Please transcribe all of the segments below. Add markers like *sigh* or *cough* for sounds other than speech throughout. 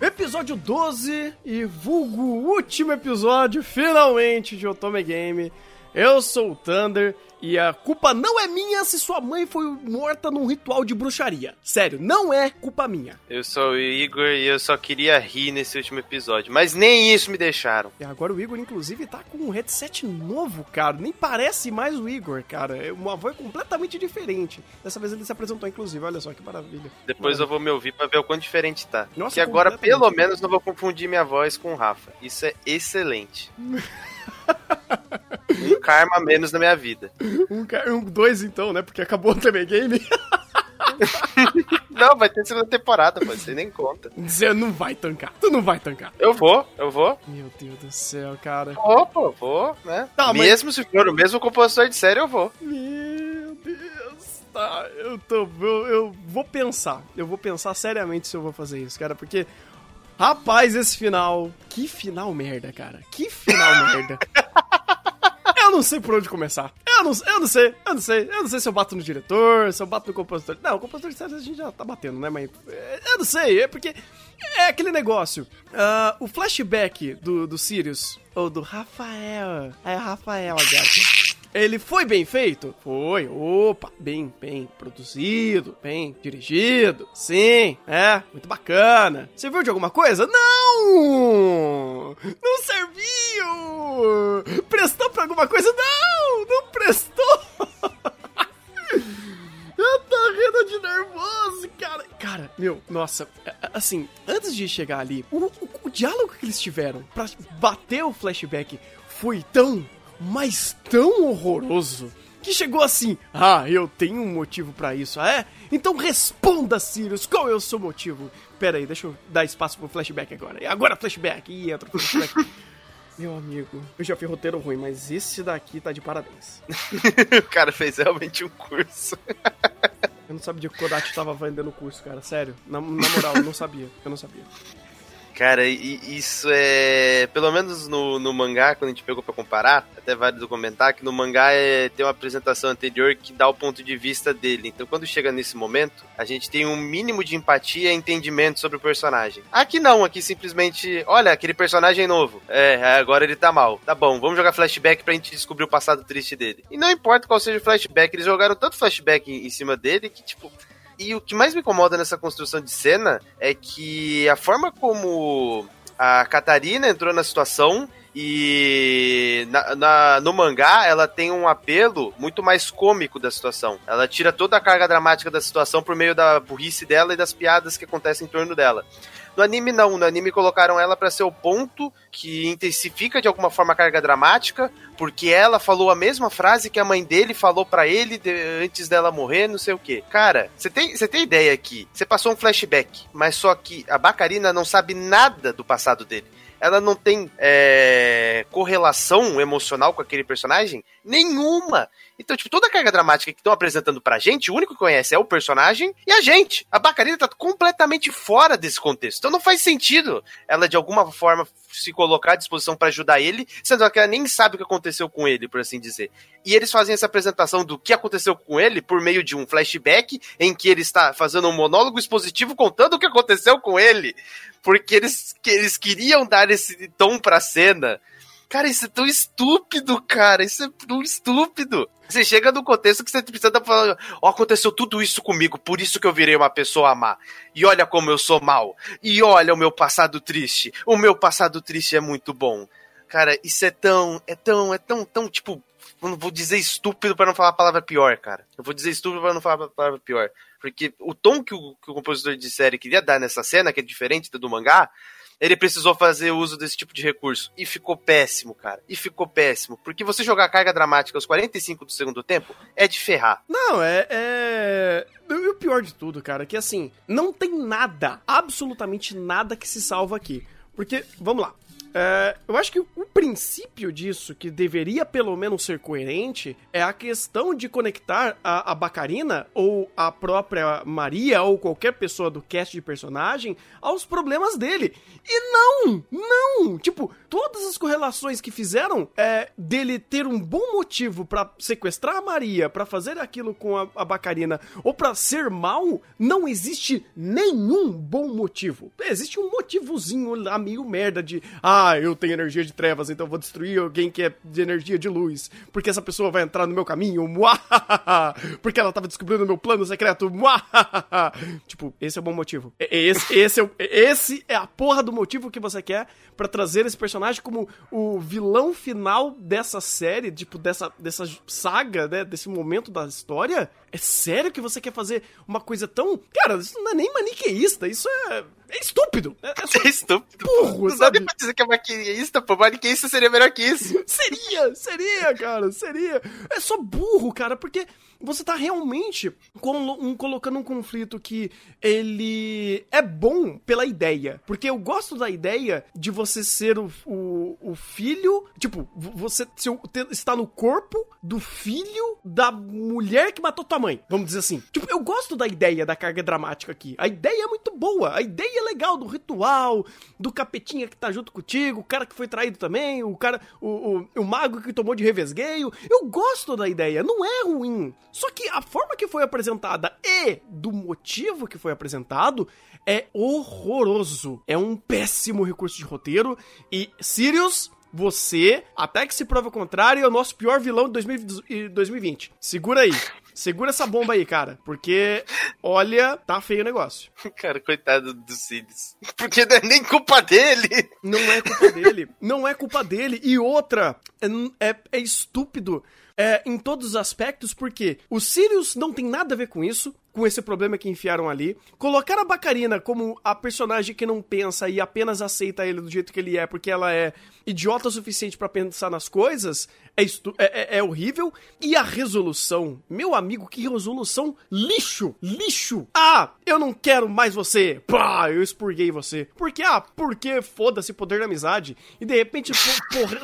Episódio 12 e vulgo último episódio, finalmente, de Otome Game. Eu sou o Thunder e a culpa não é minha se sua mãe foi morta num ritual de bruxaria. Sério, não é culpa minha. Eu sou o Igor e eu só queria rir nesse último episódio, mas nem isso me deixaram. E agora o Igor, inclusive, tá com um headset novo, cara. Nem parece mais o Igor, cara. É uma voz completamente diferente. Dessa vez ele se apresentou, inclusive. Olha só que maravilha. Depois maravilha. eu vou me ouvir pra ver o quão diferente tá. Nossa, que agora, pelo menos, não vou confundir minha voz com o Rafa. Isso é excelente. *laughs* um karma menos na minha vida. Um, um dois então, né? Porque acabou o TV Game. não, vai ter segunda temporada, pô, você nem conta. Você não vai tancar. Tu não vai tancar. Eu vou, eu vou. Meu Deus do céu, cara. Vou, pô, vou, né? Tá, mesmo mas... se for o mesmo compositor de série, eu vou. Meu Deus. Tá, eu tô. Eu, eu vou pensar. Eu vou pensar seriamente se eu vou fazer isso, cara, porque. Rapaz, esse final. Que final merda, cara. Que final *laughs* merda. Eu não sei por onde começar. Eu não, eu não sei, eu não sei. Eu não sei se eu bato no diretor, se eu bato no compositor. Não, o compositor de séries a gente já tá batendo, né? Mas eu não sei, é porque é aquele negócio. Uh, o flashback do, do Sirius, ou do Rafael. É Rafael, gato. Ele foi bem feito? Foi. Opa, bem, bem produzido, bem dirigido. Sim, é, muito bacana. Você viu de alguma coisa? Não! Não serviu! Prestou pra alguma coisa? Não! Não prestou! *laughs* Eu tô rindo de nervoso, cara. Cara, meu, nossa, é, é, assim, antes de chegar ali, o, o, o diálogo que eles tiveram pra bater o flashback foi tão mas tão horroroso que chegou assim: Ah, eu tenho um motivo para isso, ah, é? Então responda, Sirius, qual é o seu motivo? Pera aí, deixa eu dar espaço pro flashback agora. E agora flashback, e entra flashback. *laughs* Meu amigo, eu já fiz roteiro ruim, mas esse daqui tá de parabéns. *laughs* o cara fez realmente um curso. eu não sabia que o Kodachi tava vendendo curso, cara. Sério. Na, na moral, eu não sabia. Eu não sabia. *laughs* Cara, isso é. Pelo menos no, no mangá, quando a gente pegou pra comparar, até válido comentar que no mangá é, tem uma apresentação anterior que dá o ponto de vista dele. Então, quando chega nesse momento, a gente tem um mínimo de empatia e entendimento sobre o personagem. Aqui não, aqui simplesmente, olha, aquele personagem novo. É, agora ele tá mal. Tá bom, vamos jogar flashback pra gente descobrir o passado triste dele. E não importa qual seja o flashback, eles jogaram tanto flashback em cima dele que, tipo e o que mais me incomoda nessa construção de cena é que a forma como a Catarina entrou na situação e na, na, no mangá ela tem um apelo muito mais cômico da situação. Ela tira toda a carga dramática da situação por meio da burrice dela e das piadas que acontecem em torno dela. No anime não, no anime colocaram ela para ser o ponto que intensifica de alguma forma a carga dramática, porque ela falou a mesma frase que a mãe dele falou para ele de, antes dela morrer, não sei o que. Cara, você tem, você tem ideia aqui? Você passou um flashback, mas só que a Bacarina não sabe nada do passado dele ela não tem é, correlação emocional com aquele personagem? Nenhuma! Então, tipo, toda a carga dramática que estão apresentando pra gente, o único que conhece é o personagem e a gente. A Bacarina tá completamente fora desse contexto. Então não faz sentido ela, de alguma forma, se colocar à disposição para ajudar ele, sendo que ela nem sabe o que aconteceu com ele, por assim dizer. E eles fazem essa apresentação do que aconteceu com ele por meio de um flashback em que ele está fazendo um monólogo expositivo contando o que aconteceu com ele. Porque eles, que eles queriam dar esse tom pra cena. Cara, isso é tão estúpido, cara. Isso é tão estúpido. Você chega no contexto que você precisa falar, ó, oh, aconteceu tudo isso comigo, por isso que eu virei uma pessoa má. E olha como eu sou mal. E olha o meu passado triste. O meu passado triste é muito bom. Cara, isso é tão, é tão, é tão, tão, tipo, não vou dizer estúpido para não falar a palavra pior, cara. Eu vou dizer estúpido para não falar a palavra pior. Porque o tom que o, que o compositor de série queria dar nessa cena, que é diferente do mangá, ele precisou fazer uso desse tipo de recurso. E ficou péssimo, cara. E ficou péssimo. Porque você jogar carga dramática aos 45 do segundo tempo é de ferrar. Não, é. é... E o pior de tudo, cara, é que assim, não tem nada, absolutamente nada que se salva aqui. Porque, vamos lá. É, eu acho que o princípio disso, que deveria pelo menos ser coerente, é a questão de conectar a, a Bacarina ou a própria Maria ou qualquer pessoa do cast de personagem aos problemas dele. E não! Não! Tipo, todas as correlações que fizeram é, dele ter um bom motivo para sequestrar a Maria, para fazer aquilo com a, a Bacarina ou para ser mal, não existe nenhum bom motivo. Existe um motivozinho lá meio merda de. Ah, ah, eu tenho energia de trevas, então vou destruir alguém que é de energia de luz, porque essa pessoa vai entrar no meu caminho, *laughs* porque ela tava descobrindo meu plano secreto, *laughs* tipo, esse é o bom motivo. Esse, esse, é, esse é a porra do motivo que você quer para trazer esse personagem como o vilão final dessa série, tipo, dessa, dessa saga, né, desse momento da história? É sério que você quer fazer uma coisa tão... Cara, isso não é nem maniqueísta, isso é é estúpido. É, é, *laughs* é estúpido. Burro, não sabe? pra dizer que é maquinista, pô. Maquinista seria melhor que isso. seria, seria, cara, seria. É só burro, cara, porque você tá realmente colocando um conflito que ele é bom pela ideia. Porque eu gosto da ideia de você ser o, o, o filho. Tipo, você está no corpo do filho da mulher que matou tua mãe. Vamos dizer assim. Tipo, eu gosto da ideia da carga dramática aqui. A ideia é muito boa. A ideia é legal do ritual, do capetinha que tá junto contigo, o cara que foi traído também, o cara, o, o, o mago que tomou de revesgueio. Eu gosto da ideia, não é ruim. Só que a forma que foi apresentada e do motivo que foi apresentado é horroroso. É um péssimo recurso de roteiro e Sirius você, até que se prove o contrário, é o nosso pior vilão de 2020. Segura aí. Segura essa bomba aí, cara. Porque, olha, tá feio o negócio. *laughs* Cara, coitado do Sirius. *laughs* Porque não é nem culpa dele. Não é culpa dele. Não é culpa dele. E outra, é, é, é estúpido é, em todos os aspectos, porque o Sirius não tem nada a ver com isso, com esse problema que enfiaram ali. Colocar a Bacarina como a personagem que não pensa e apenas aceita ele do jeito que ele é, porque ela é idiota o suficiente para pensar nas coisas, é, é, é, é, horrível. E a resolução, meu amigo, que resolução lixo, lixo. Ah, eu não quero mais você. Pá, eu expurguei você. Por quê? Ah, porque foda-se poder da amizade. E de repente,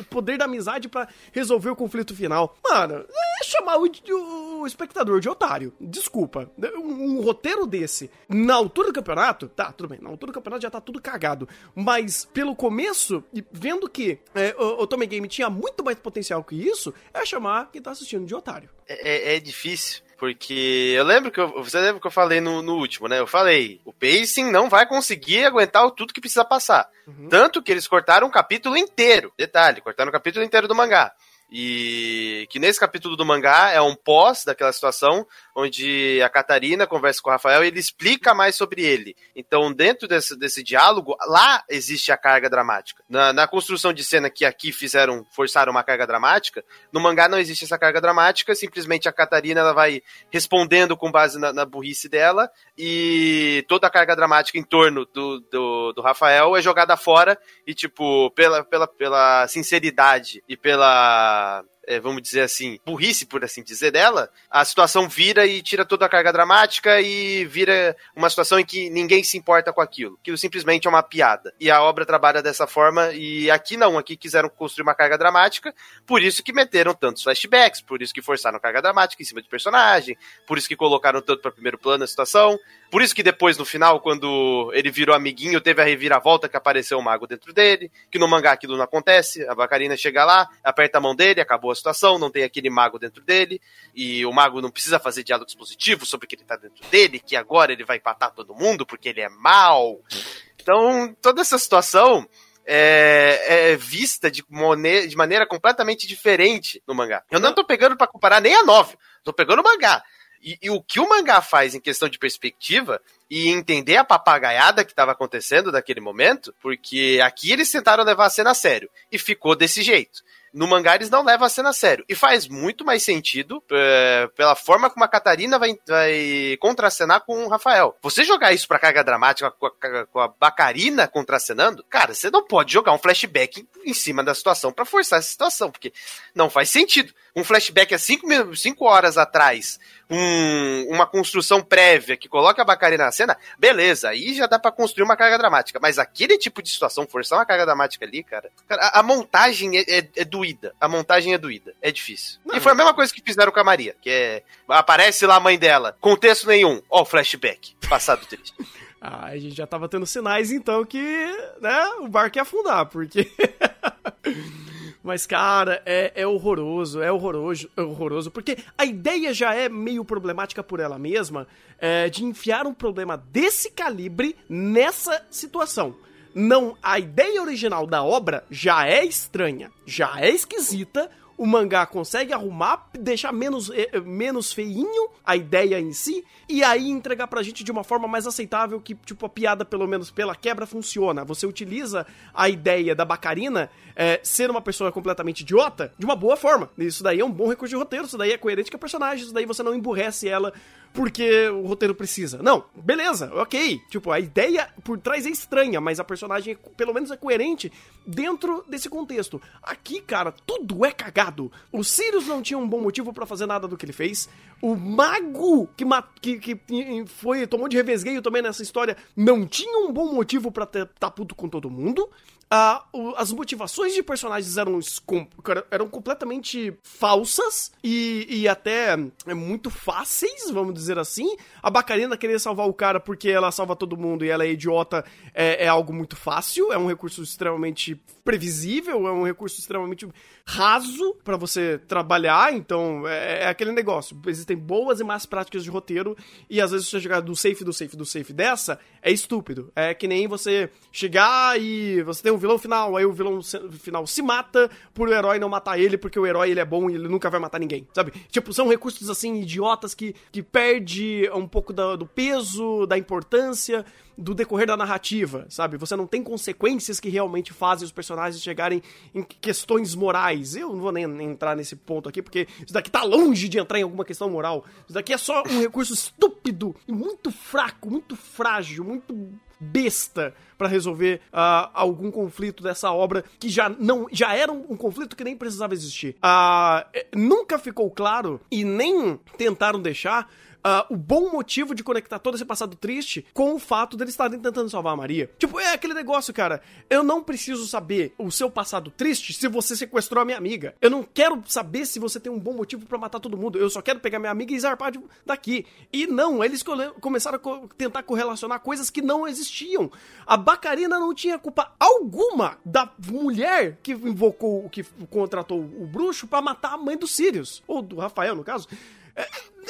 poder da amizade para resolver o conflito final. Mano, é chamar o, o espectador de otário. Desculpa. Um, um, roteiro desse, na altura do campeonato, tá, tudo bem. Na altura do campeonato já tá tudo cagado. Mas pelo começo, vendo que é, o, o Tommy Game tinha muito mais potencial que isso, é chamar quem tá assistindo de otário. É, é, é difícil. Porque eu lembro que eu, você lembra que eu falei no, no, último, né? Eu falei, o pacing não vai conseguir aguentar tudo que precisa passar. Uhum. Tanto que eles cortaram um capítulo inteiro. Detalhe, cortaram um capítulo inteiro do mangá. E que nesse capítulo do mangá é um pós daquela situação onde a Catarina conversa com o Rafael e ele explica mais sobre ele. Então, dentro desse, desse diálogo, lá existe a carga dramática. Na, na, construção de cena que aqui fizeram, forçaram uma carga dramática, no mangá não existe essa carga dramática, simplesmente a Catarina ela vai respondendo com base na, na burrice dela e toda a carga dramática em torno do, do, do Rafael é jogada fora e, tipo, pela, pela, pela sinceridade e pela é, vamos dizer assim, burrice, por assim dizer, dela, a situação vira e tira toda a carga dramática e vira uma situação em que ninguém se importa com aquilo. Aquilo simplesmente é uma piada. E a obra trabalha dessa forma, e aqui não, aqui quiseram construir uma carga dramática, por isso que meteram tantos flashbacks, por isso que forçaram carga dramática em cima de personagem, por isso que colocaram tanto para primeiro plano a situação, por isso que depois, no final, quando ele virou amiguinho, teve a reviravolta que apareceu o mago dentro dele, que no mangá aquilo não acontece, a Bacarina chega lá, aperta a mão dele, acabou a situação, não tem aquele mago dentro dele, e o mago não precisa fazer diálogos positivos sobre o que ele tá dentro dele, que agora ele vai empatar todo mundo porque ele é mal. Então, toda essa situação é, é, vista de, de, maneira completamente diferente no mangá. Eu não tô pegando para comparar nem a 9, tô pegando o mangá. E, e, o que o mangá faz em questão de perspectiva e entender a papagaiada que estava acontecendo naquele momento, porque aqui eles tentaram levar a cena a sério e ficou desse jeito. no mangá eles não levam a cena a sério. E faz muito mais sentido é, pela forma como a Catarina vai, vai contracenar com o Rafael. Você jogar isso pra carga dramática com a, com a Bacarina contracenando, cara, você não pode jogar um flashback em cima da situação para forçar essa situação, porque não faz sentido. Um flashback há cinco, cinco horas atrás, um, uma construção prévia que coloca a Bacarina na cena, beleza, aí já dá para construir uma carga dramática. Mas aquele tipo de situação, forçar uma carga dramática ali, cara, a, a, montagem é, é, é, doída. A montagem é doída. É difícil. Não, e foi a mesma coisa que fizeram com a Maria, que é. Aparece lá a mãe dela, contexto nenhum. Ó, o flashback. Passado triste. *laughs* Ah, a gente já tava tendo sinais então que, né, o barco ia afundar, porque. *laughs* Mas, cara, é, é, horroroso, é horroroso, é horroroso, porque a ideia já é meio problemática por ela mesma é, de enfiar um problema desse calibre nessa situação. Não, a ideia original da obra já é estranha, já é esquisita, o mangá consegue arrumar, deixar menos, eh, eh, menos feinho a ideia em si, e aí entregar pra gente de uma forma mais aceitável que, tipo, a piada, pelo menos pela quebra, funciona. Você utiliza a ideia da Bacarina é, ser uma pessoa completamente idiota de uma boa forma. Isso daí é um bom recurso de roteiro, isso daí é coerente com a personagem, isso daí você não emburrece ela porque o roteiro precisa. Não, beleza, ok. Tipo, a ideia por trás é estranha, mas a personagem pelo menos é coerente dentro desse contexto. Aqui, cara, tudo é cagado. O Sirius não tinha um bom motivo para fazer nada do que ele fez. O mago que, que, que foi tomou de revesgueio também nessa história não tinha um bom motivo para estar tá puto com todo mundo. O, as motivações de personagens eram, eram completamente falsas e, e até é, muito fáceis, vamos dizer assim. A Bacarina querer salvar o cara porque ela salva todo mundo e ela é idiota é, é algo muito fácil, é um recurso extremamente previsível, é um recurso extremamente raso para você trabalhar, então é, é, aquele negócio. Existem boas e más práticas de roteiro e às vezes você jogar do safe, do safe, do safe dessa é estúpido. É que nem você chegar e você tem um vilão final, aí o vilão final se mata por o herói não matar ele porque o herói ele é bom e ele nunca vai matar ninguém, sabe? Tipo, são recursos assim idiotas que, que perde um pouco do, do peso, da importância do decorrer da narrativa, sabe? Você não tem consequências que realmente fazem os personagens chegarem em questões morais. Eu não vou nem entrar nesse ponto aqui, porque isso daqui tá longe de entrar em alguma questão moral. Isso daqui é só um recurso estúpido e muito fraco, muito frágil, muito besta para resolver uh, algum conflito dessa obra que já não já era um, um conflito que nem precisava existir. Uh, nunca ficou claro e nem tentaram deixar uh, o bom motivo de conectar todo esse passado triste com o fato deles estarem tentando salvar a Maria. Tipo, é aquele negócio, cara. Eu não preciso saber o seu passado triste se você sequestrou a minha amiga. Eu não quero saber se você tem um bom motivo para matar todo mundo. Eu só quero pegar minha amiga e zarpar daqui. E não, eles começaram a co tentar correlacionar coisas que não existiam. A Bacarina não tinha culpa alguma da mulher que invocou, que contratou o bruxo para matar a mãe do Sirius. Ou do Rafael, no caso.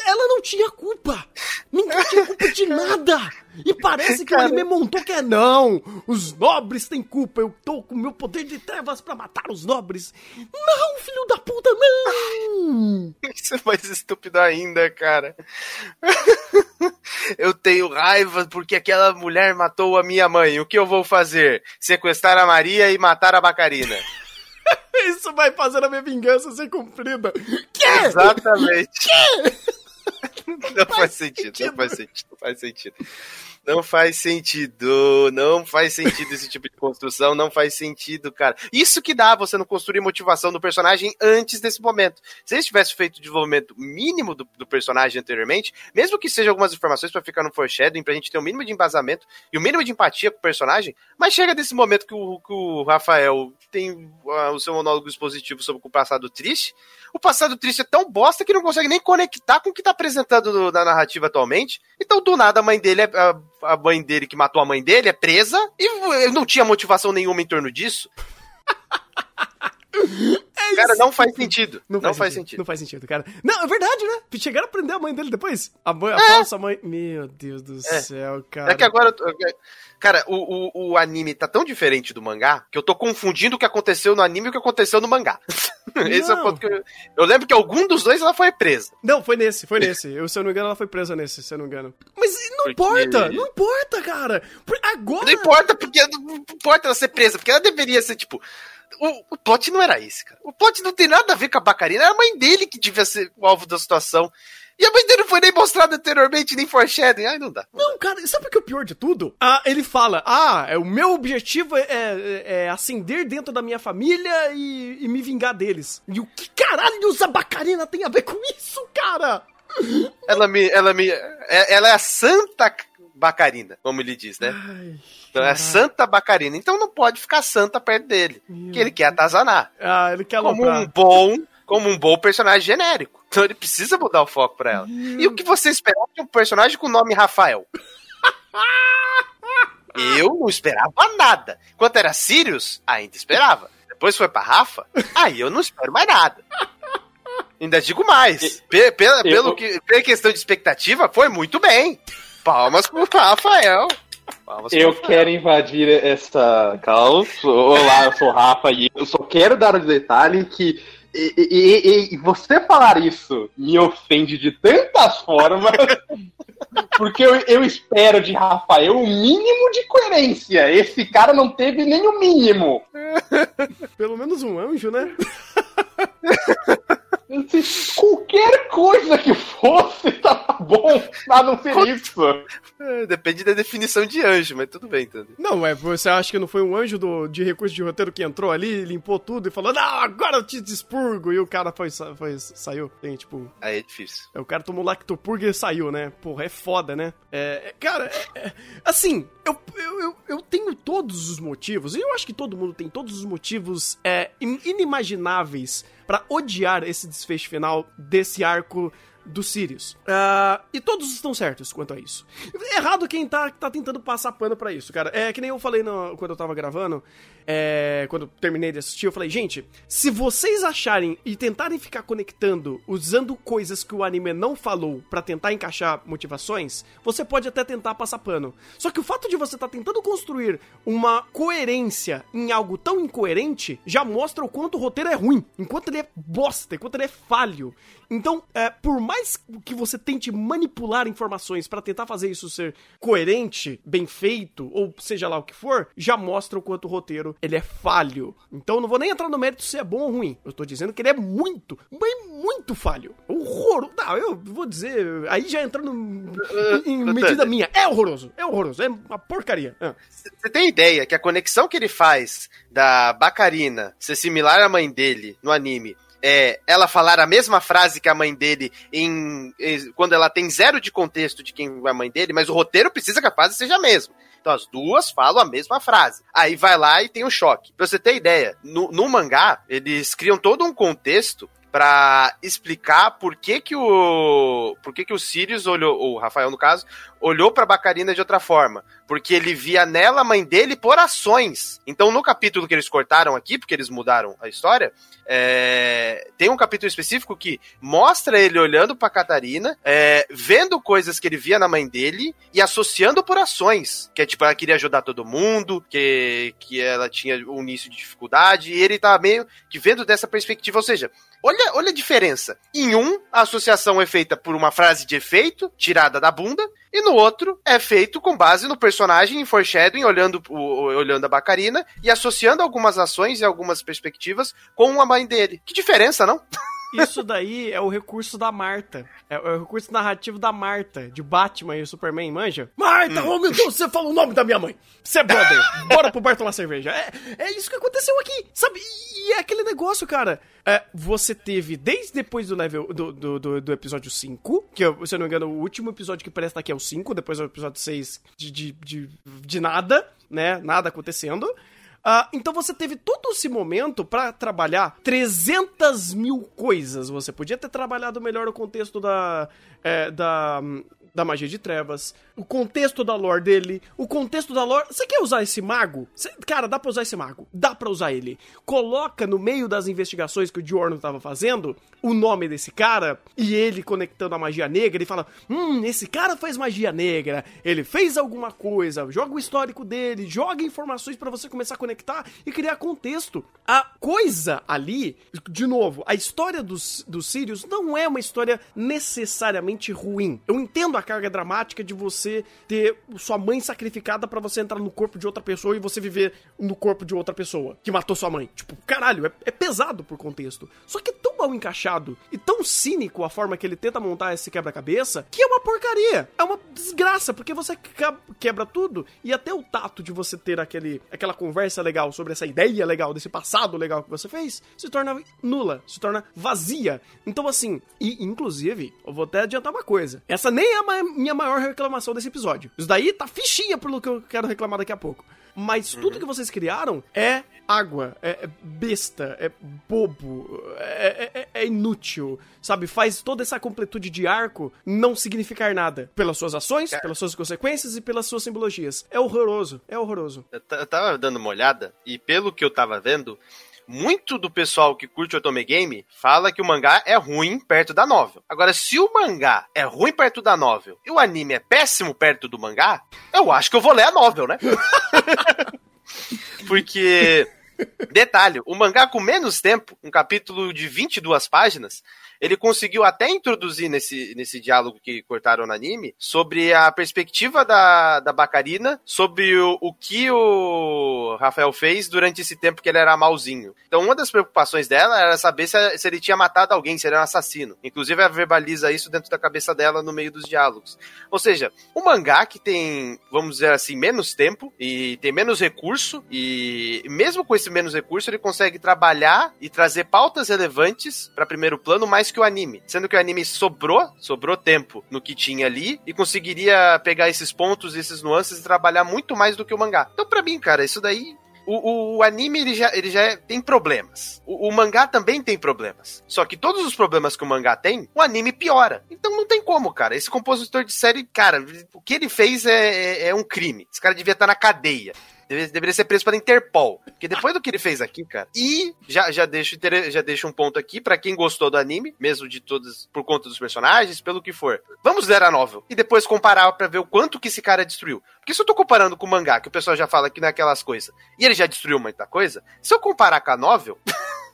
Ela não tinha culpa. Ninguém tinha culpa de *laughs* nada. E parece que o anime montou que é não. Os nobres têm culpa. Eu tô com meu poder de trevas para matar os nobres. Não, filho da puta, não. *laughs* Isso é mais estúpido ainda, cara. *laughs* Eu tenho raiva porque aquela mulher matou a minha mãe. O que eu vou fazer? Sequestrar a Maria e matar a Bacarina. Isso vai fazer a minha vingança ser cumprida. Que? Exatamente. Que? Não faz sentido, não faz sentido, não faz sentido. Não faz sentido, não faz sentido esse tipo de construção, não faz sentido, cara. Isso que dá você não construir motivação do personagem antes desse momento. Se eles tivessem feito o desenvolvimento mínimo do, do personagem anteriormente, mesmo que seja algumas informações para ficar no foreshadowing, pra gente ter o um mínimo de embasamento e o um mínimo de empatia com o personagem, mas chega desse momento que o, que o Rafael tem uh, o seu monólogo expositivo sobre o passado triste, o passado triste é tão bosta que não consegue nem conectar com o que tá apresentado na narrativa atualmente. Então, do nada, a mãe dele, é, a, a mãe dele que matou a mãe dele é presa e não tinha motivação nenhuma em torno disso. *laughs* É cara, não faz sentido. Não, não faz, faz sentido. sentido. Não faz sentido, cara. Não, é verdade, né? Chegaram a prender a mãe dele depois. A, mãe, a é. falsa mãe. Meu Deus do é. céu, cara. É que agora. Cara, o, o, o, anime tá tão diferente do mangá que eu tô confundindo o que aconteceu no anime e o que aconteceu no mangá. *laughs* Esse não. é o ponto que eu... eu lembro que algum dos dois ela foi presa. Não, foi nesse, foi nesse. Eu, se eu não me engano, ela foi presa nesse, se eu não me engano. Mas não porque... importa, não importa, cara. Agora. Não importa, porque não importa ela ser presa, porque ela deveria ser, tipo. O, o plot não era esse, cara. O plot não tem nada a ver com a Bacarina. Era a mãe dele que devia ser o alvo da situação. E a mãe dele não foi nem mostrada anteriormente, nem foreshadowing. Ai, não dá. Não, cara, sabe o que é o pior de tudo? Ah, ele fala, ah, é, o meu objetivo é, é, é ascender dentro da minha família e, e, me vingar deles. E o que caralho a Bacarina tem a ver com isso, cara? Ela me, ela me, é, ela é a santa Bacarina, como ele diz, né? Ai, então é Santa Bacarina. Então não pode ficar santa perto dele. Meu que ele quer atazanar. Ah, ele quer Como um bom, como um bom personagem genérico. Então ele precisa mudar o foco pra ela. Meu... E o que você esperava de um personagem com o nome Rafael? *laughs* Eu não esperava nada. Quanto era Sirius, ainda esperava. Depois foi pra Rafa, aí eu não espero mais nada. Ainda digo mais. Pela, pelo que, pela questão de expectativa, foi muito bem. Palmas pro Rafael. Eu quero invadir essa caos. Olá, eu sou o Rafa e eu só quero dar o um detalhe que e, e, e, você falar isso me ofende de tantas formas, *laughs* porque eu, eu, espero de Rafael o mínimo de coerência. Esse cara não teve nem o mínimo. Pelo menos um anjo, né? *laughs* Qualquer coisa que fosse, tá bom pra não ser isso. Depende da definição de anjo, mas tudo bem, entendeu? Não, é, você acha que não foi um anjo do, de recurso de roteiro que entrou ali, limpou tudo e falou, não, agora eu te despurgo, e o cara foi, foi saiu, tem, tipo... Aí é difícil. É, o cara tomou lactopurga e saiu, né? Porra, é foda, né? É, é cara, é, é, assim, eu, eu, eu, eu, tenho todos os motivos, e eu acho que todo mundo tem todos os motivos é, inimagináveis para odiar esse desfecho final desse arco do Sirius. Uh, e todos estão certos quanto a isso. Errado quem tá, tá tentando passar pano para isso, cara. É que nem eu falei no, quando eu tava gravando é, quando terminei de assistir, eu falei, gente, se vocês acharem e tentarem ficar conectando, usando coisas que o anime não falou para tentar encaixar motivações, você pode até tentar passar pano. Só que o fato de você estar tá tentando construir uma coerência em algo tão incoerente já mostra o quanto o roteiro é ruim, enquanto ele é bosta, enquanto ele é falho. Então, é, por mais que você tente manipular informações para tentar fazer isso ser coerente, bem feito, ou seja lá o que for, já mostra o quanto o roteiro ele é falho. Então não vou nem entrar no mérito se é bom ou ruim. Eu tô dizendo que ele é muito, bem muito falho. Horror. Não, eu vou dizer. Aí já entrando em medida minha. É horroroso. É horroroso. É uma porcaria. Você ah. tem ideia que a conexão que ele faz da Bacarina ser similar à mãe dele no anime é, ela falar a mesma frase que a mãe dele em, em, quando ela tem zero de contexto de quem é a mãe dele, mas o roteiro precisa que a frase seja a mesma. Então as duas falam a mesma frase. Aí vai lá e tem um choque. Pra você ter ideia, no, no mangá, eles criam todo um contexto para explicar por que que o por que que o Sirius olhou, o Rafael no caso, olhou para Bacarina de outra forma, porque ele via nela a mãe dele por ações. Então no capítulo que eles cortaram aqui, porque eles mudaram a história, é, tem um capítulo específico que mostra ele olhando para Catarina, é, vendo coisas que ele via na mãe dele e associando por ações, que é tipo ela queria ajudar todo mundo, que que ela tinha um início de dificuldade. E ele tava meio que vendo dessa perspectiva, ou seja, Olha, olha a diferença. Em um, a associação é feita por uma frase de efeito, tirada da bunda, e no outro é feito com base no personagem em foreshadowing, olhando, olhando a Bacarina e associando algumas ações e algumas perspectivas com a mãe dele. Que diferença, não? *laughs* Isso daí é o recurso da Marta. É o recurso narrativo da Marta, de Batman e Superman, manja? Marta, hum. oh meu Deus, você falou o nome da minha mãe. Você é brother. *laughs* Bora pro bar tomar cerveja. É, é isso que aconteceu aqui, sabe? E é aquele negócio, cara. É, você teve, desde depois do level do, do, do, do episódio 5, que se eu não me engano, o último episódio que presta aqui é o 5, depois é o episódio 6 de, de, de, de nada, né? Nada acontecendo. Uh, então você teve todo esse momento para trabalhar 300 mil coisas. Você podia ter trabalhado melhor o contexto da, é, da, da magia de trevas, o contexto da lore dele, o contexto da lore. Você quer usar esse mago? Cê, cara, dá pra usar esse mago. Dá pra usar ele. Coloca no meio das investigações que o Giorno tava fazendo o nome desse cara e ele conectando a magia negra. Ele fala: Hum, esse cara faz magia negra. Ele fez alguma coisa. Joga o histórico dele, joga informações para você começar a conectar e criar contexto. A coisa ali, de novo, a história dos, dos Sirius não é uma história necessariamente ruim. Eu entendo a carga dramática de você ter sua mãe sacrificada para você entrar no corpo de outra pessoa e você viver no corpo de outra pessoa que matou sua mãe. Tipo, caralho, é, é pesado por contexto. Só que é tão mal encaixado e tão cínico a forma que ele tenta montar esse quebra-cabeça que é uma porcaria. É uma desgraça, porque você quebra tudo e até o tato de você ter aquele, aquela conversa legal sobre essa ideia legal, desse passado legal que você fez, se torna nula, se torna vazia. Então, assim, e inclusive, eu vou até adiantar uma coisa: essa nem é a minha maior reclamação desse episódio. Isso daí tá fichinha pelo que eu quero reclamar daqui a pouco. Mas tudo uhum. que vocês criaram é água, é, é besta, é bobo, é, é, é, inútil, sabe? Faz toda essa completude de arco não significar nada. Pelas suas ações, é. pelas suas consequências e pelas suas simbologias. É horroroso, é horroroso. Eu, eu tava dando uma olhada e pelo que eu tava vendo, muito do pessoal que curte o Otome Game fala que o mangá é ruim perto da novel. Agora, se o mangá é ruim perto da novel e o anime é péssimo perto do mangá, eu acho que eu vou ler a novel, né? *laughs* Porque, detalhe, o mangá com menos tempo, um capítulo de 22 páginas, ele conseguiu até introduzir nesse, nesse diálogo que cortaram no anime sobre a perspectiva da, da Bacarina sobre o, o que o Rafael fez durante esse tempo que ele era malzinho. Então, uma das preocupações dela era saber se, se ele tinha matado alguém, se ele era um assassino. Inclusive, ela verbaliza isso dentro da cabeça dela no meio dos diálogos. Ou seja, o mangá que tem, vamos dizer assim, menos tempo e tem menos recurso, e mesmo com esse menos recurso, ele consegue trabalhar e trazer pautas relevantes para primeiro plano mais que o anime. Sendo que o anime sobrou, sobrou tempo no que tinha ali e conseguiria pegar esses pontos, esses nuances e trabalhar muito mais do que o mangá. Então, para mim, cara, isso daí o, o, o, anime ele já, ele já é, tem problemas. O, o, mangá também tem problemas. Só que todos os problemas que o mangá tem, o anime piora. Então não tem como, cara. Esse compositor de série, cara, o que ele fez é, é, é um crime. Esse cara devia estar na cadeia. Deveria ser preso pela Interpol. Porque depois do que ele fez aqui, cara. E já, já, deixo, já deixo um ponto aqui para quem gostou do anime, mesmo de todos, por conta dos personagens, pelo que for. Vamos ler a novel. E depois comparar para ver o quanto que esse cara destruiu. Porque se eu tô comparando com o mangá, que o pessoal já fala que não é coisas, e ele já destruiu muita coisa, se eu comparar com a novel.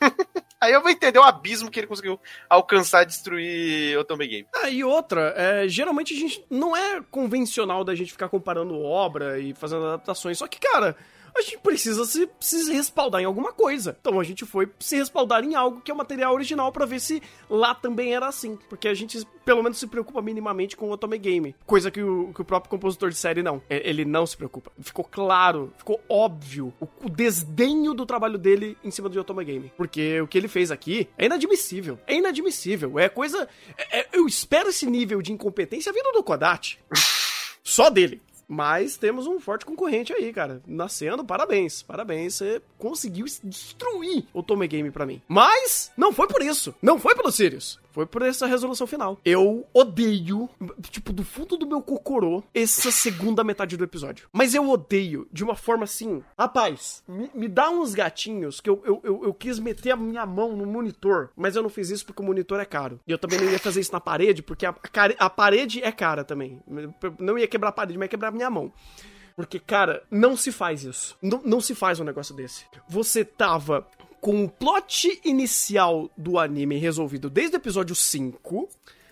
*laughs* Aí eu vou entender o abismo que ele conseguiu alcançar destruir o Tomb Game. Ah, e outra, é, geralmente a gente não é convencional da gente ficar comparando obra e fazendo adaptações. Só que, cara, a gente precisa se, se respaldar em alguma coisa. Então a gente foi se respaldar em algo que é o material original para ver se lá também era assim. Porque a gente pelo menos se preocupa minimamente com o Otome Game. Coisa que o, que o próprio compositor de série não. Ele não se preocupa. Ficou claro, ficou óbvio o, o desdenho do trabalho dele em cima do Otome Game. Porque o que ele fez aqui é inadmissível. É inadmissível. É coisa. É, é, eu espero esse nível de incompetência vindo do Kodachi. *laughs* Só dele. Mas temos um forte concorrente aí, cara. Nascendo, parabéns. Parabéns, você conseguiu destruir o Tome Game pra mim. Mas não foi por isso. Não foi pelo Sirius. Foi por essa resolução final. Eu odeio, tipo, do fundo do meu cocorô, essa segunda metade do episódio. Mas eu odeio de uma forma assim. Rapaz, me, me dá uns gatinhos que eu, eu, eu, eu, quis meter a minha mão no monitor, mas eu não fiz isso porque o monitor é caro. E eu também não ia fazer isso na parede, porque a, a, parede é cara também. Não ia quebrar a parede, mas ia quebrar a minha mão. Porque, cara, não se faz isso. Não, não se faz um negócio desse. Você tava com o plot inicial do anime resolvido desde o episódio 5.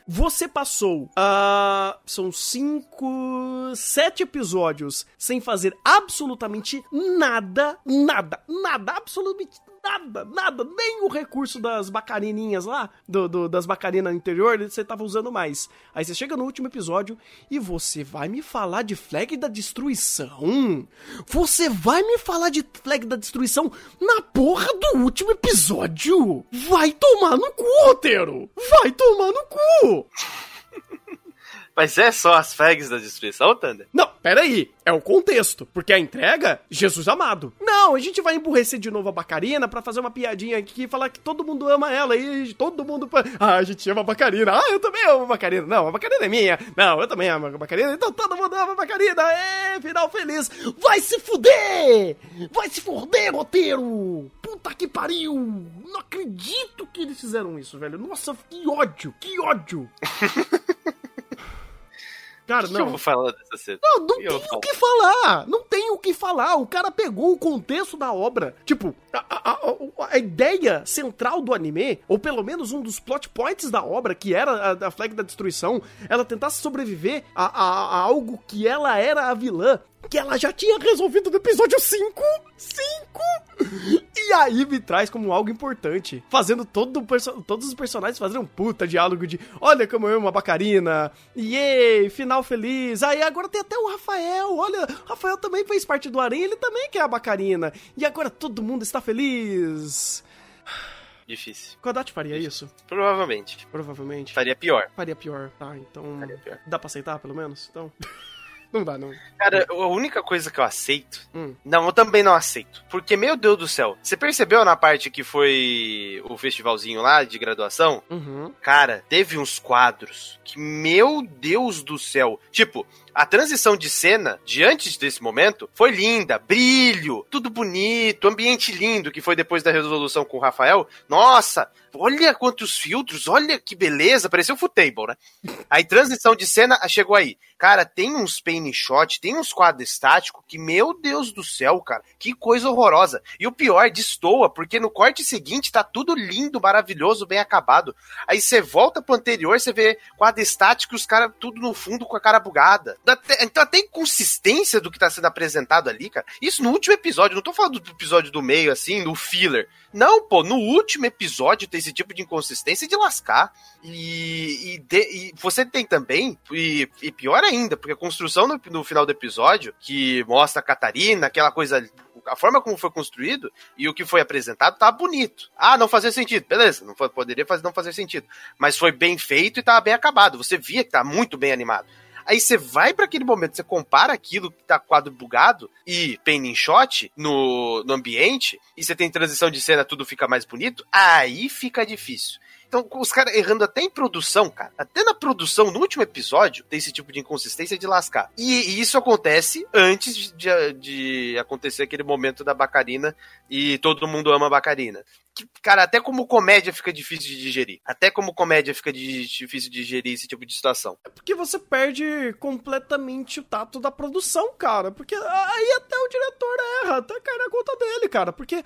Você passou. Uh, são cinco. Sete episódios sem fazer absolutamente nada. Nada. Nada. Absolutamente nada, nada, nem o recurso das bacarininhas lá, do, do das bacarinas interior, você tava usando mais. Aí você chega no último episódio e você vai me falar de flag da destruição? Você vai me falar de flag da destruição na porra do último episódio? Vai tomar no cu, roteiro! Vai tomar no cu! *laughs* Mas é só as fags da destruição, Thunder? Não, peraí. É o contexto. Porque a entrega, Jesus amado. Não, a gente vai emburrecer de novo a Bacarina para fazer uma piadinha aqui e falar que todo mundo ama ela e todo mundo. Ah, a gente ama a Bacarina. Ah, eu também amo a Bacarina. Não, a Bacarina é minha. Não, eu também amo a Bacarina. Então todo mundo ama a Bacarina. É, final feliz. Vai se fuder! Vai se fuder, roteiro! Puta que pariu! Não acredito que eles fizeram isso, velho. Nossa, que ódio! Que ódio! *laughs* Cara, O que eu não. vou falar dessa cena? Não, não tem o que falar. Não tem o que falar. O cara pegou o contexto da obra. Tipo, a, a- a- a ideia central do anime, ou pelo menos um dos plot points da obra, que era a, a Flag da Destruição, ela tentasse sobreviver a, a- a algo que ela era a vilã, que ela já tinha resolvido no episódio 5. 5! E aí me traz como algo importante, fazendo todo todos os personagens fazerem um puta diálogo de olha como eu amo a Bacarina, yay, final feliz. Aí agora tem até o Rafael, olha, o Rafael também fez parte do Aranha, ele também quer a Bacarina. E agora todo mundo está feliz. Difícil. Kodachi faria isso? Provavelmente. Provavelmente. Faria pior. Faria pior, tá? Então. Faria pior. Dá pra aceitar, pelo menos? Então. Não dá, não. Cara, a única coisa que eu aceito. Hum. Não, eu também não aceito. Porque, meu Deus do céu, você percebeu na parte que foi o festivalzinho lá de graduação? Uhum. Cara, teve uns quadros que, meu Deus do céu. Tipo, a transição de cena de antes desse momento foi linda, brilho, tudo bonito, ambiente lindo, que foi depois da resolução com o Rafael. Nossa, olha quantos filtros, olha que beleza, pareceu Futable, né? Aí transição de cena chegou aí. Cara, tem uns pain shot, tem uns quadros estáticos que, meu Deus do céu, cara, que coisa horrorosa. E o pior, destoa, porque no corte seguinte tá tudo lindo, maravilhoso, bem acabado. Aí você volta pro anterior, você vê quadro estático e os caras tudo no fundo com a cara bugada. Até- Então tem consistência do que tá sendo apresentado ali, cara. Isso no último episódio, não tô falando do episódio do meio, assim, no filler. Não, pô, no último episódio tem esse tipo de inconsistência de lascar. E, e, de- e você tem também, e, e pior ainda, porque a construção no, no final do episódio, que mostra a Catarina, aquela coisa. A forma como foi construído e o que foi apresentado tá bonito. Ah, não fazia sentido. Beleza, não foi- poderia fazer, não fazer sentido. Mas foi bem feito e tava bem acabado. Você via que tá muito bem animado. Aí você vai pra aquele momento, você compara aquilo que tá quadro bugado e pain shot no, no ambiente, e você tem transição de cena, tudo fica mais bonito, aí fica difícil. Então, os caras errando até em produção, cara. Até na produção, no último episódio, tem esse tipo de inconsistência de lascar. E, e isso acontece antes de, de acontecer aquele momento da Bacarina e todo mundo ama a Bacarina. Que, cara, até como comédia fica difícil de digerir. Até como comédia fica di- difícil de digerir esse tipo de situação. É porque você perde completamente o tato da produção, cara. Porque aí até o diretor erra, até cai na conta dele, cara. Porque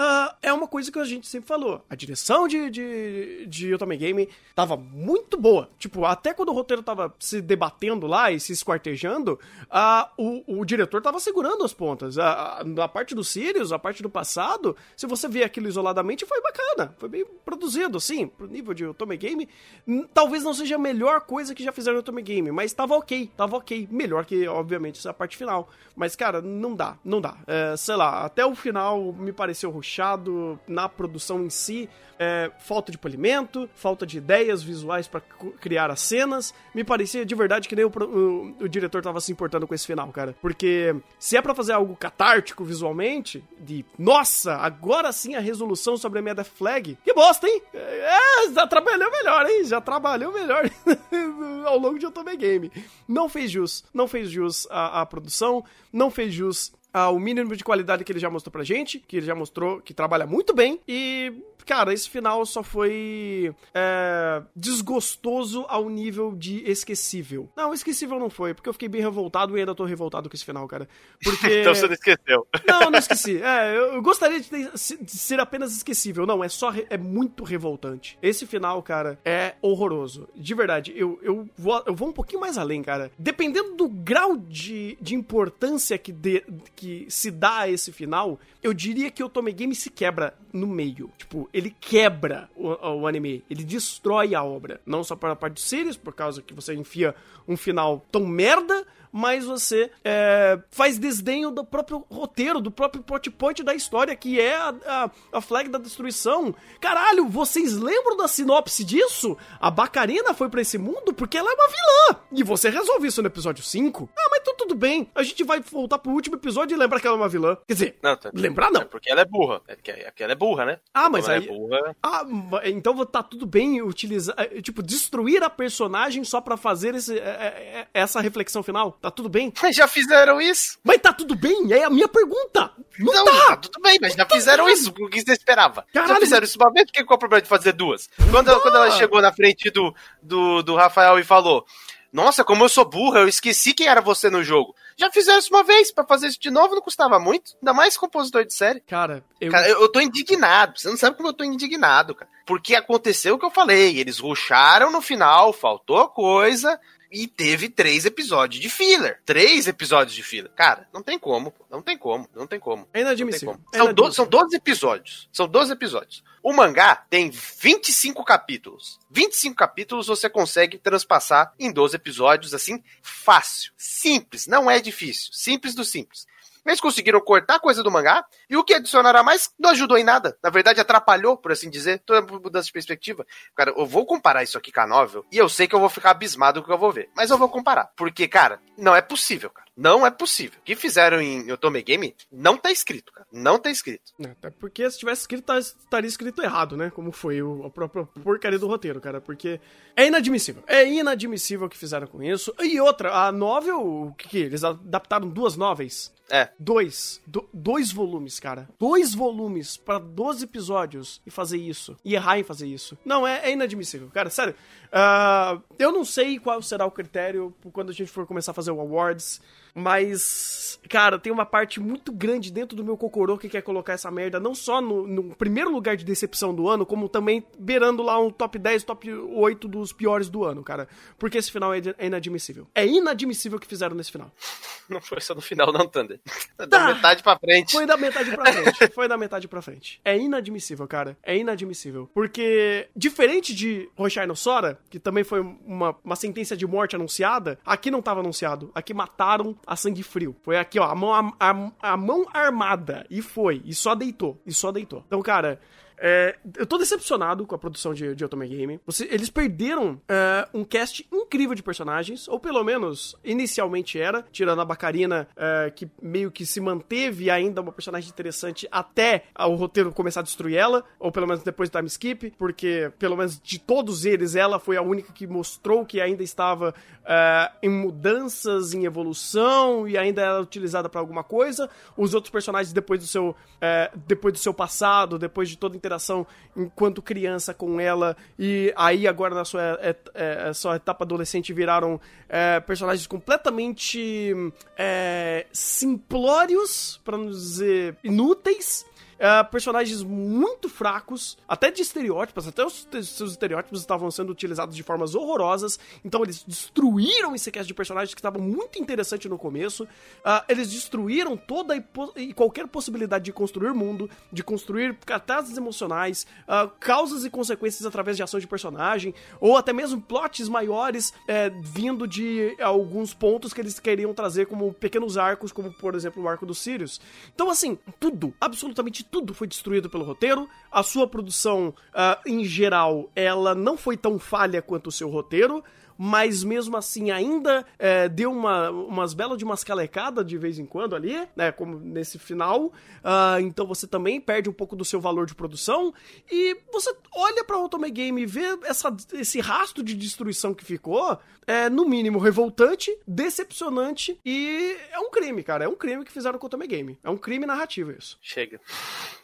ah, é uma coisa que a gente sempre falou. A direção de, de, de Otome Game tava muito boa. Tipo, até quando o roteiro tava se debatendo lá e se esquartejando, ah, o, o diretor tava segurando as pontas. A, a, a parte do Sirius, a parte do passado, se você vê aquilo isoladamente, foi bacana. Foi bem produzido, assim, pro nível de Otome Game. Hum, Talvez não seja a melhor coisa que já fizeram no Otome Game, mas tava ok, tava ok. Melhor que, obviamente, essa parte final. Mas, cara, não dá, não dá. É, sei lá, até o final me pareceu ruchado na produção em si. É, falta de polimento, falta de ideias visuais cu- criar as cenas. Me parecia de verdade que nem o, o- o diretor tava se importando com esse final, cara. Porque se é pra fazer algo catártico visualmente, de nossa, agora sim a resolução sobre a minha Death Flag, que bosta, hein? É, já trabalhou melhor, hein? Já trabalhou melhor *laughs* ao longo de Otome Game. Não fez jus, não fez jus à produção, não fez jus ao mínimo de qualidade que ele já mostrou pra gente, que ele já mostrou que trabalha muito bem. E, cara, esse final só foi é, desgostoso ao nível de esquecível. Não, esquecível não foi, porque eu fiquei bem revoltado e ainda tô revoltado com esse final, cara. Porque. *laughs* Então você não esqueceu. Não, não esqueci. É, eu gostaria de, ter- de ser apenas esquecível. Não, é só. re- É muito revoltante. Esse final, cara, é horroroso. De verdade, eu, eu, vou, eu vou um pouquinho mais além, cara. Dependendo do grau de, de importância que, de- que se dá a esse final, eu diria que o Tome Game se quebra no meio. Tipo, ele quebra o, o anime. Ele destrói a obra. Não só para a parte do Sirius, por causa que você enfia um final tão merda mas você é, faz desdenho do próprio roteiro, do próprio plot point da história, que é a, a, a flag da destruição. Caralho, vocês lembram da sinopse disso? A Bacarina foi pra esse mundo porque ela é uma vilã. E você resolve isso no episódio 5? Ah, mas então tudo bem. A gente vai voltar pro último episódio e lembrar que ela é uma vilã. Quer dizer, Não, tá- lembrar não. É porque ela é burra. É porque é porque ela é burra, né? Ah, mas ela aí- é burra. Ah, então tá tudo bem utilizar, eh, tipo, destruir a personagem só pra fazer esse, eh, eh, essa reflexão final? Tá tudo bem? Já fizeram isso? Mas tá tudo bem? É a minha pergunta. Não, Não, tá. tá tudo bem, mas já fizeram isso. O que você esperava? Caralho. Já fizeram isso uma vez, que qual é o problema de fazer duas? Quando, ela- quando ela chegou na frente do, do, do Rafael e falou: Nossa, como eu sou burra, eu esqueci quem era você no jogo. Já fizeram isso uma vez, pra fazer isso de novo não custava muito. Ainda mais compositor de série. Cara, eu. Cara, eu tô indignado. Você não sabe como eu tô indignado, cara. Porque aconteceu o que eu falei. Eles ruxaram no final, faltou coisa. E teve três episódios de filler. Três episódios de filler. Cara, não tem como. Não tem como, não tem como. é inadmissível. como. É São, do- inadmissível. são 12 episódios. São 12 episódios. O mangá tem 25 capítulos. 25 capítulos você consegue transpassar em 12 episódios, assim, fácil. Simples, não é difícil. Simples do simples. Eles conseguiram cortar coisa do mangá, e o que adicionará mais não ajudou em nada. Na verdade, atrapalhou, por assim dizer, toda a mudança de perspectiva. Cara, eu vou comparar isso aqui com a novel, e eu sei que eu vou ficar abismado com o que eu vou ver. Mas eu vou comparar. Porque, cara, não é possível, cara. Não é possível. O que fizeram em Otome Game não tá escrito, cara. Não tá escrito. É, Até porque se tivesse escrito, tá- estaria escrito errado, né? Como foi o, a própria porcaria do roteiro, cara. Porque é inadmissível. É inadmissível o que fizeram com isso. E outra, a novel, o que, que eles adaptaram duas noveis? É. Dois. Do- dois volumes, cara. Dois volumes pra 12 episódios e fazer isso. E errar em fazer isso. Não, é, é inadmissível. Cara, sério. Ah, eu não sei qual será o critério quando a gente for começar a fazer o Awards. Mas, cara, tem uma parte muito grande dentro do meu cocorô que quer colocar essa merda, não só no, no primeiro lugar de decepção do ano, como também beirando lá um top 10, top 8 dos piores do ano, cara. Porque esse final é é inadmissível. É inadmissível o que fizeram nesse final. *laughs* Não foi só no final, não, Thunder. *laughs* Da Tá. metade pra frente. Foi da metade pra frente. *laughs* Foi da metade pra frente. É inadmissível, cara. É inadmissível. Porque, diferente de Roshai no Sora, que também foi uma, uma sentença de morte anunciada, aqui não tava anunciado. Aqui mataram a sangue frio. Foi aqui, ó, a mão, a, a- a mão armada. E foi. E só deitou. E só deitou. Então, cara. É, eu tô decepcionado com a produção de, de Otome Game. Você- eles perderam é, um cast incrível de personagens, ou pelo menos inicialmente era, tirando a Bacarina, é, que meio que se manteve ainda uma personagem interessante até o roteiro começar a destruir ela, ou pelo menos depois do time skip, porque pelo menos de todos eles, ela foi a única que mostrou que ainda estava é, em mudanças, em evolução e ainda era utilizada pra alguma coisa. Os outros personagens depois do seu é, depois do seu passado, depois de toda a interação enquanto criança com ela e aí agora na sua, é, é, sua etapa adolescente viraram é, personagens completamente é, simplórios, pra não dizer inúteis. É, personagens muito fracos, até de estereótipos, até os seus estereótipos estavam sendo utilizados de formas horrorosas, então eles destruíram esse cast de personagens que estavam muito interessante no começo, Ah, eles destruíram toda e, qualquer possibilidade de construir mundo, de construir catástrofes emocionais, ah, causas e consequências através de ação de personagem, ou até mesmo plots maiores é, vindo de alguns pontos que eles queriam trazer como pequenos arcos, como por exemplo o arco dos Sirius. Então, assim, tudo, absolutamente tudo foi destruído pelo roteiro. A sua produção, ah, em geral, ela não foi tão falha quanto o seu roteiro. Mas mesmo assim, ainda é, deu uma, umas belas de umas calecadas de vez em quando ali, né? Como nesse final. Ah, então você também perde um pouco do seu valor de produção. E você olha pra Otome Game e vê essa, esse rastro de destruição que ficou. É, no mínimo, revoltante, decepcionante e é um crime, cara. É um crime que fizeram com o Otome Game. É um crime narrativo isso. Chega.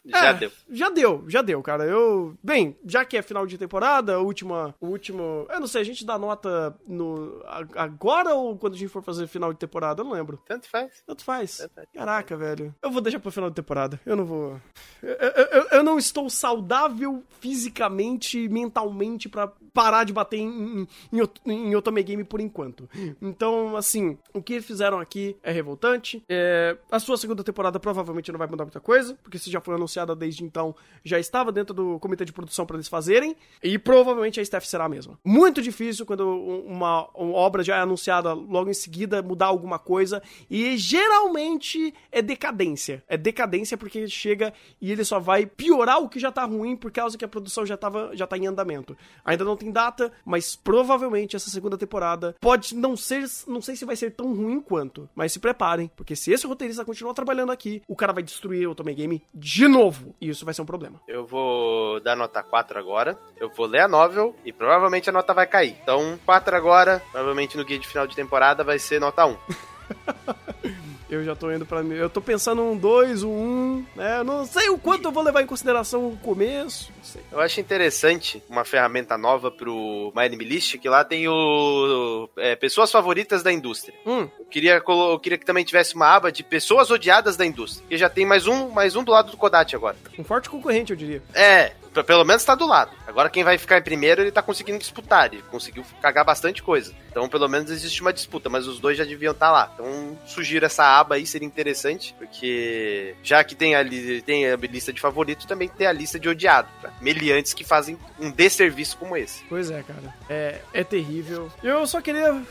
Já É, deu. Já deu, já deu, cara. Eu. Bem, já que é final de temporada, última. O último. Eu não sei, a gente dá nota no. a- Agora ou quando a gente for fazer final de temporada? Eu não lembro. Tanto faz. Tanto faz. Tanto faz. Caraca, velho. Eu vou deixar pro final de temporada. Eu não vou. Eu, eu- eu- não estou saudável fisicamente e mentalmente pra parar de bater em, em, em, em Otome Game por enquanto. Então, assim, o que fizeram aqui é revoltante. É, a sua segunda temporada provavelmente não vai mudar muita coisa, porque se já foi anunciada desde então, já estava dentro do comitê de produção pra eles fazerem, e provavelmente a staff será a mesma. Muito difícil quando uma, uma obra já é anunciada logo em seguida mudar alguma coisa, e geralmente é decadência. É decadência porque chega e ele só vai piorar o que já tá ruim por causa que a produção já, tava, já tá em andamento. Ainda não tem data, mas provavelmente essa segunda temporada pode não ser, não sei se vai ser tão ruim quanto, mas se preparem, porque se esse roteirista continuar trabalhando aqui, o cara vai destruir o Tomei Game de novo, e isso vai ser um problema. Eu vou dar nota 4 agora. Eu vou ler a novel e provavelmente a nota vai cair. Então, 4 agora. Provavelmente no guia de final de temporada vai ser nota 1. *laughs* Eu já tô indo pra mim. Eu tô pensando um 2, um 1, um, né? Eu não sei o quanto eu vou levar em consideração o começo. Eu acho interessante uma ferramenta nova pro My Anime List, que lá tem o é, pessoas favoritas da indústria. Hum, Eu queria, eu queria que também tivesse uma aba de pessoas odiadas da indústria. Que já tem mais um, mais um do lado do Kodachi agora. um forte concorrente, eu diria. É, pelo menos tá do lado. Agora quem vai ficar em primeiro, ele tá conseguindo disputar. Ele conseguiu cagar bastante coisa. Então, pelo menos existe uma disputa, mas os dois já deviam estar lá. Então, sugiro essa aba aí, seria interessante, porque já que tem a, tem a lista de favoritos, também tem a lista de odiado. Pra meliantes que fazem um desserviço como esse. Pois é, cara. É, é terrível. Eu só queria.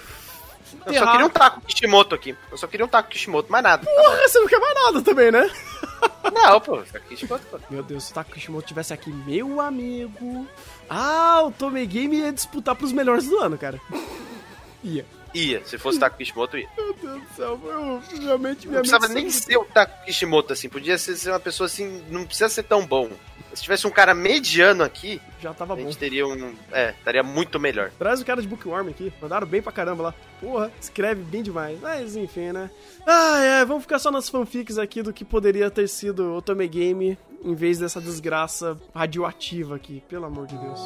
Eu só queria um taco Kishimoto aqui. Eu só queria um taco Kishimoto, mais nada. Porra, você não quer mais nada também, né? *laughs* Não, pô, taco Kishimoto, pô. Meu Deus, se o Taco Kishimoto tivesse aqui, meu amigo. Ah, o Tomei Game ia disputar pros melhores do ano, cara. *laughs* Ia. Ia, se fosse taco Kishimoto, ia. Meu Deus do céu, eu realmente Não precisava nem ser o Taco Kishimoto, assim. Podia ser, ser uma pessoa assim, não precisa ser tão bom. Se tivesse um cara mediano aqui, Já tava a bom. gente teria um. É, estaria muito melhor. Traz o cara de Bookworm aqui. Mandaram bem pra caramba lá. Porra, escreve bem demais. Mas enfim, né? Ah, é. Vamos ficar só nas fanfics aqui do que poderia ter sido o Tomei Game em vez dessa desgraça radioativa aqui. Pelo amor de Deus.